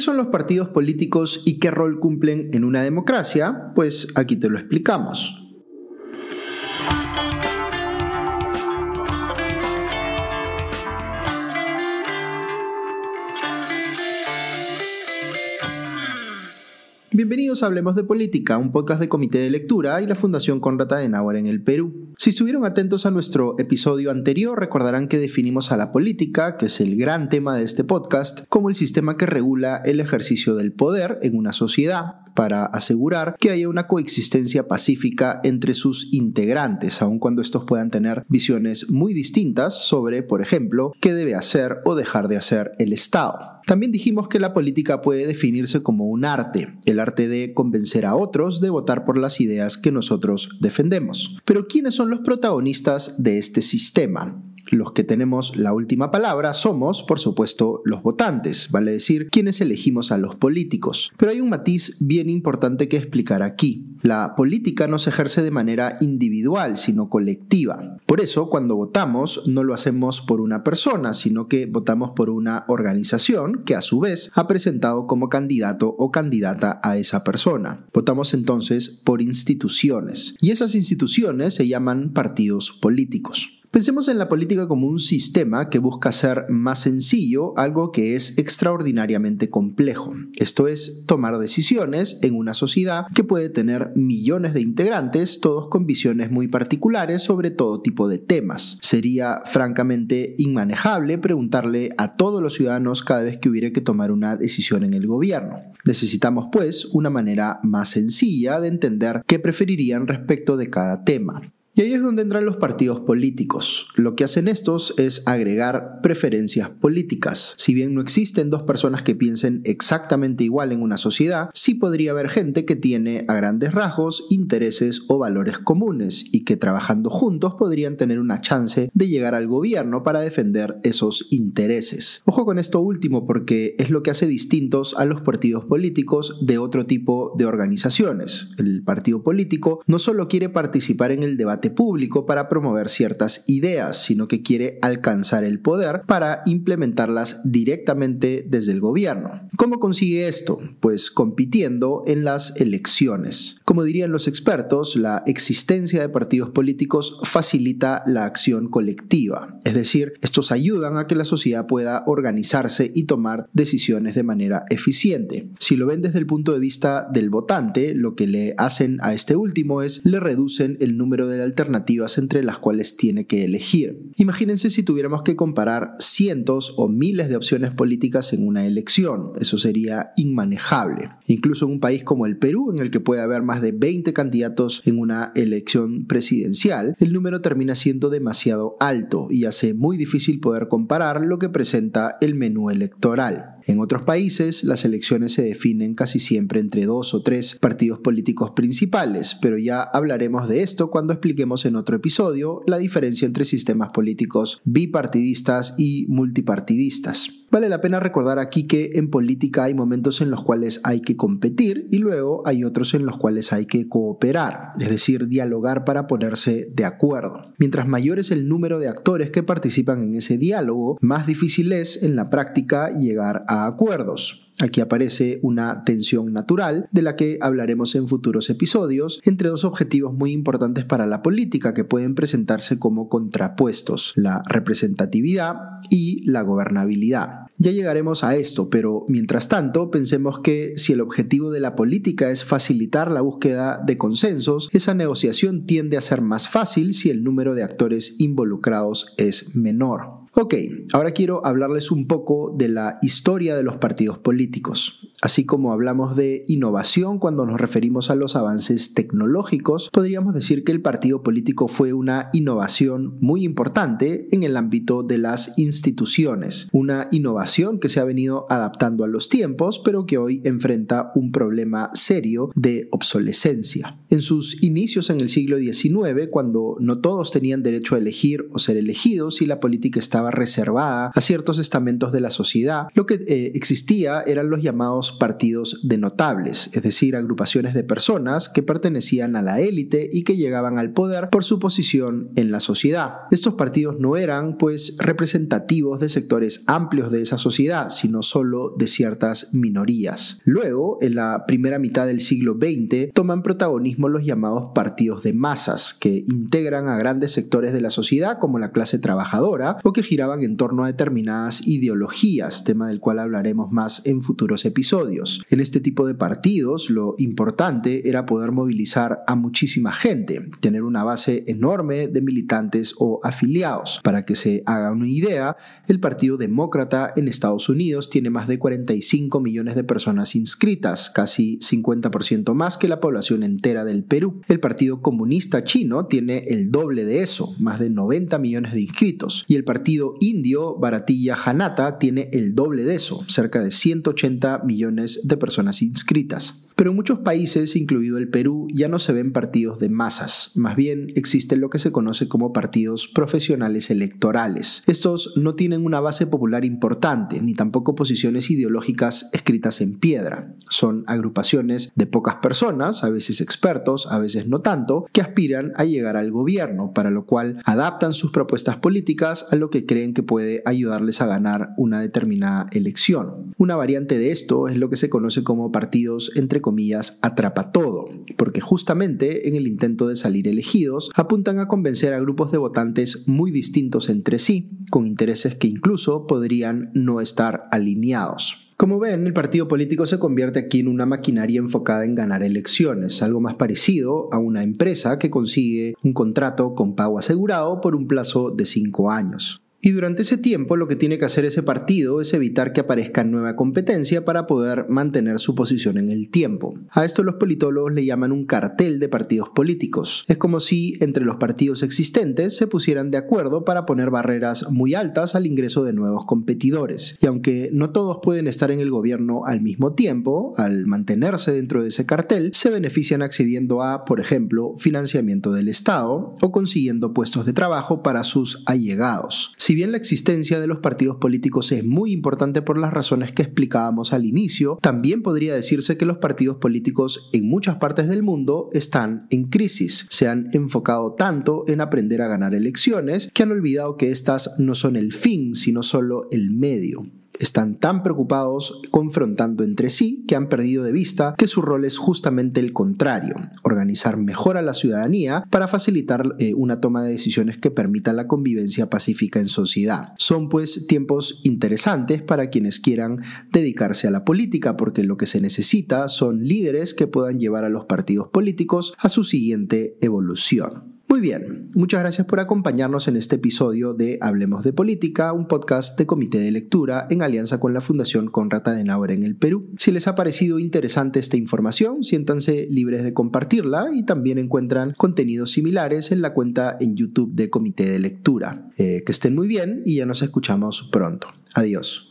¿Qué son los partidos políticos y qué rol cumplen en una democracia? Pues aquí te lo explicamos. Bienvenidos a Hablemos de Política, un podcast de Comité de Lectura y la Fundación Conrad Adenauer en el Perú. Si estuvieron atentos a nuestro episodio anterior, recordarán que definimos a la política, que es el gran tema de este podcast, como el sistema que regula el ejercicio del poder en una sociedad para asegurar que haya una coexistencia pacífica entre sus integrantes, aun cuando estos puedan tener visiones muy distintas sobre, por ejemplo, qué debe hacer o dejar de hacer el Estado. También dijimos que la política puede definirse como un arte, el arte de convencer a otros de votar por las ideas que nosotros defendemos. Pero ¿quiénes son los protagonistas de este sistema? Los que tenemos la última palabra somos, por supuesto, los votantes, vale decir, quienes elegimos a los políticos. Pero hay un matiz bien importante que explicar aquí. La política no se ejerce de manera individual, sino colectiva. Por eso, cuando votamos, no lo hacemos por una persona, sino que votamos por una organización que a su vez ha presentado como candidato o candidata a esa persona. Votamos entonces por instituciones. Y esas instituciones se llaman partidos políticos. Pensemos en la política como un sistema que busca ser más sencillo algo que es extraordinariamente complejo. Esto es tomar decisiones en una sociedad que puede tener millones de integrantes, todos con visiones muy particulares sobre todo tipo de temas. Sería francamente inmanejable preguntarle a todos los ciudadanos cada vez que hubiera que tomar una decisión en el gobierno. Necesitamos pues una manera más sencilla de entender qué preferirían respecto de cada tema. Y ahí es donde entran los partidos políticos. Lo que hacen estos es agregar preferencias políticas. Si bien no existen dos personas que piensen exactamente igual en una sociedad, sí podría haber gente que tiene a grandes rasgos intereses o valores comunes y que trabajando juntos podrían tener una chance de llegar al gobierno para defender esos intereses. Ojo con esto último porque es lo que hace distintos a los partidos políticos de otro tipo de organizaciones. El partido político no solo quiere participar en el debate público para promover ciertas ideas, sino que quiere alcanzar el poder para implementarlas directamente desde el gobierno. ¿Cómo consigue esto? Pues compitiendo en las elecciones. Como dirían los expertos, la existencia de partidos políticos facilita la acción colectiva, es decir, estos ayudan a que la sociedad pueda organizarse y tomar decisiones de manera eficiente. Si lo ven desde el punto de vista del votante, lo que le hacen a este último es le reducen el número de alternativas entre las cuales tiene que elegir. Imagínense si tuviéramos que comparar cientos o miles de opciones políticas en una elección. Eso sería inmanejable. Incluso en un país como el Perú, en el que puede haber más de 20 candidatos en una elección presidencial, el número termina siendo demasiado alto y hace muy difícil poder comparar lo que presenta el menú electoral. En otros países, las elecciones se definen casi siempre entre dos o tres partidos políticos principales, pero ya hablaremos de esto cuando expliquemos en otro episodio la diferencia entre sistemas políticos bipartidistas y multipartidistas. Vale la pena recordar aquí que en política hay momentos en los cuales hay que competir y luego hay otros en los cuales hay que cooperar, es decir, dialogar para ponerse de acuerdo. Mientras mayor es el número de actores que participan en ese diálogo, más difícil es en la práctica llegar a acuerdos. Aquí aparece una tensión natural de la que hablaremos en futuros episodios entre dos objetivos muy importantes para la política que pueden presentarse como contrapuestos, la representatividad y la gobernabilidad. Ya llegaremos a esto, pero mientras tanto pensemos que si el objetivo de la política es facilitar la búsqueda de consensos, esa negociación tiende a ser más fácil si el número de actores involucrados es menor. Ok, ahora quiero hablarles un poco de la historia de los partidos políticos. Así como hablamos de innovación cuando nos referimos a los avances tecnológicos, podríamos decir que el partido político fue una innovación muy importante en el ámbito de las instituciones, una innovación que se ha venido adaptando a los tiempos, pero que hoy enfrenta un problema serio de obsolescencia. En sus inicios en el siglo XIX, cuando no todos tenían derecho a elegir o ser elegidos y la política estaba reservada a ciertos estamentos de la sociedad, lo que eh, existía eran los llamados llamados partidos de notables, es decir, agrupaciones de personas que pertenecían a la élite y que llegaban al poder por su posición en la sociedad. Estos partidos no eran, pues, representativos de sectores amplios de esa sociedad, sino solo de ciertas minorías. Luego, en la primera mitad del siglo XX, toman protagonismo los llamados partidos de masas, que integran a grandes sectores de la sociedad como la clase trabajadora o que giraban en torno a determinadas ideologías, tema del cual hablaremos más en futuros episodios. En este tipo de partidos lo importante era poder movilizar a muchísima gente, tener una base enorme de militantes o afiliados. Para que se haga una idea, el Partido Demócrata en Estados Unidos tiene más de 45 millones de personas inscritas, casi 50% más que la población entera del Perú. El Partido Comunista Chino tiene el doble de eso, más de 90 millones de inscritos, y el Partido Indio Baratilla Janata tiene el doble de eso, cerca de 180 millones de personas inscritas. Pero en muchos países, incluido el Perú, ya no se ven partidos de masas, más bien existen lo que se conoce como partidos profesionales electorales. Estos no tienen una base popular importante, ni tampoco posiciones ideológicas escritas en piedra. Son agrupaciones de pocas personas, a veces expertos, a veces no tanto, que aspiran a llegar al gobierno, para lo cual adaptan sus propuestas políticas a lo que creen que puede ayudarles a ganar una determinada elección. Una variante de esto es lo que se conoce como partidos entre comillas atrapa todo, porque justamente en el intento de salir elegidos apuntan a convencer a grupos de votantes muy distintos entre sí, con intereses que incluso podrían no estar alineados. Como ven, el partido político se convierte aquí en una maquinaria enfocada en ganar elecciones, algo más parecido a una empresa que consigue un contrato con pago asegurado por un plazo de cinco años. Y durante ese tiempo lo que tiene que hacer ese partido es evitar que aparezca nueva competencia para poder mantener su posición en el tiempo. A esto los politólogos le llaman un cartel de partidos políticos. Es como si entre los partidos existentes se pusieran de acuerdo para poner barreras muy altas al ingreso de nuevos competidores. Y aunque no todos pueden estar en el gobierno al mismo tiempo, al mantenerse dentro de ese cartel, se benefician accediendo a, por ejemplo, financiamiento del Estado o consiguiendo puestos de trabajo para sus allegados. Si bien la existencia de los partidos políticos es muy importante por las razones que explicábamos al inicio, también podría decirse que los partidos políticos en muchas partes del mundo están en crisis. Se han enfocado tanto en aprender a ganar elecciones que han olvidado que estas no son el fin, sino solo el medio están tan preocupados confrontando entre sí que han perdido de vista que su rol es justamente el contrario, organizar mejor a la ciudadanía para facilitar eh, una toma de decisiones que permita la convivencia pacífica en sociedad. Son pues tiempos interesantes para quienes quieran dedicarse a la política porque lo que se necesita son líderes que puedan llevar a los partidos políticos a su siguiente evolución. Muy bien, muchas gracias por acompañarnos en este episodio de Hablemos de Política, un podcast de comité de lectura en alianza con la Fundación Conrad Adenauer en el Perú. Si les ha parecido interesante esta información, siéntanse libres de compartirla y también encuentran contenidos similares en la cuenta en YouTube de comité de lectura. Eh, que estén muy bien y ya nos escuchamos pronto. Adiós.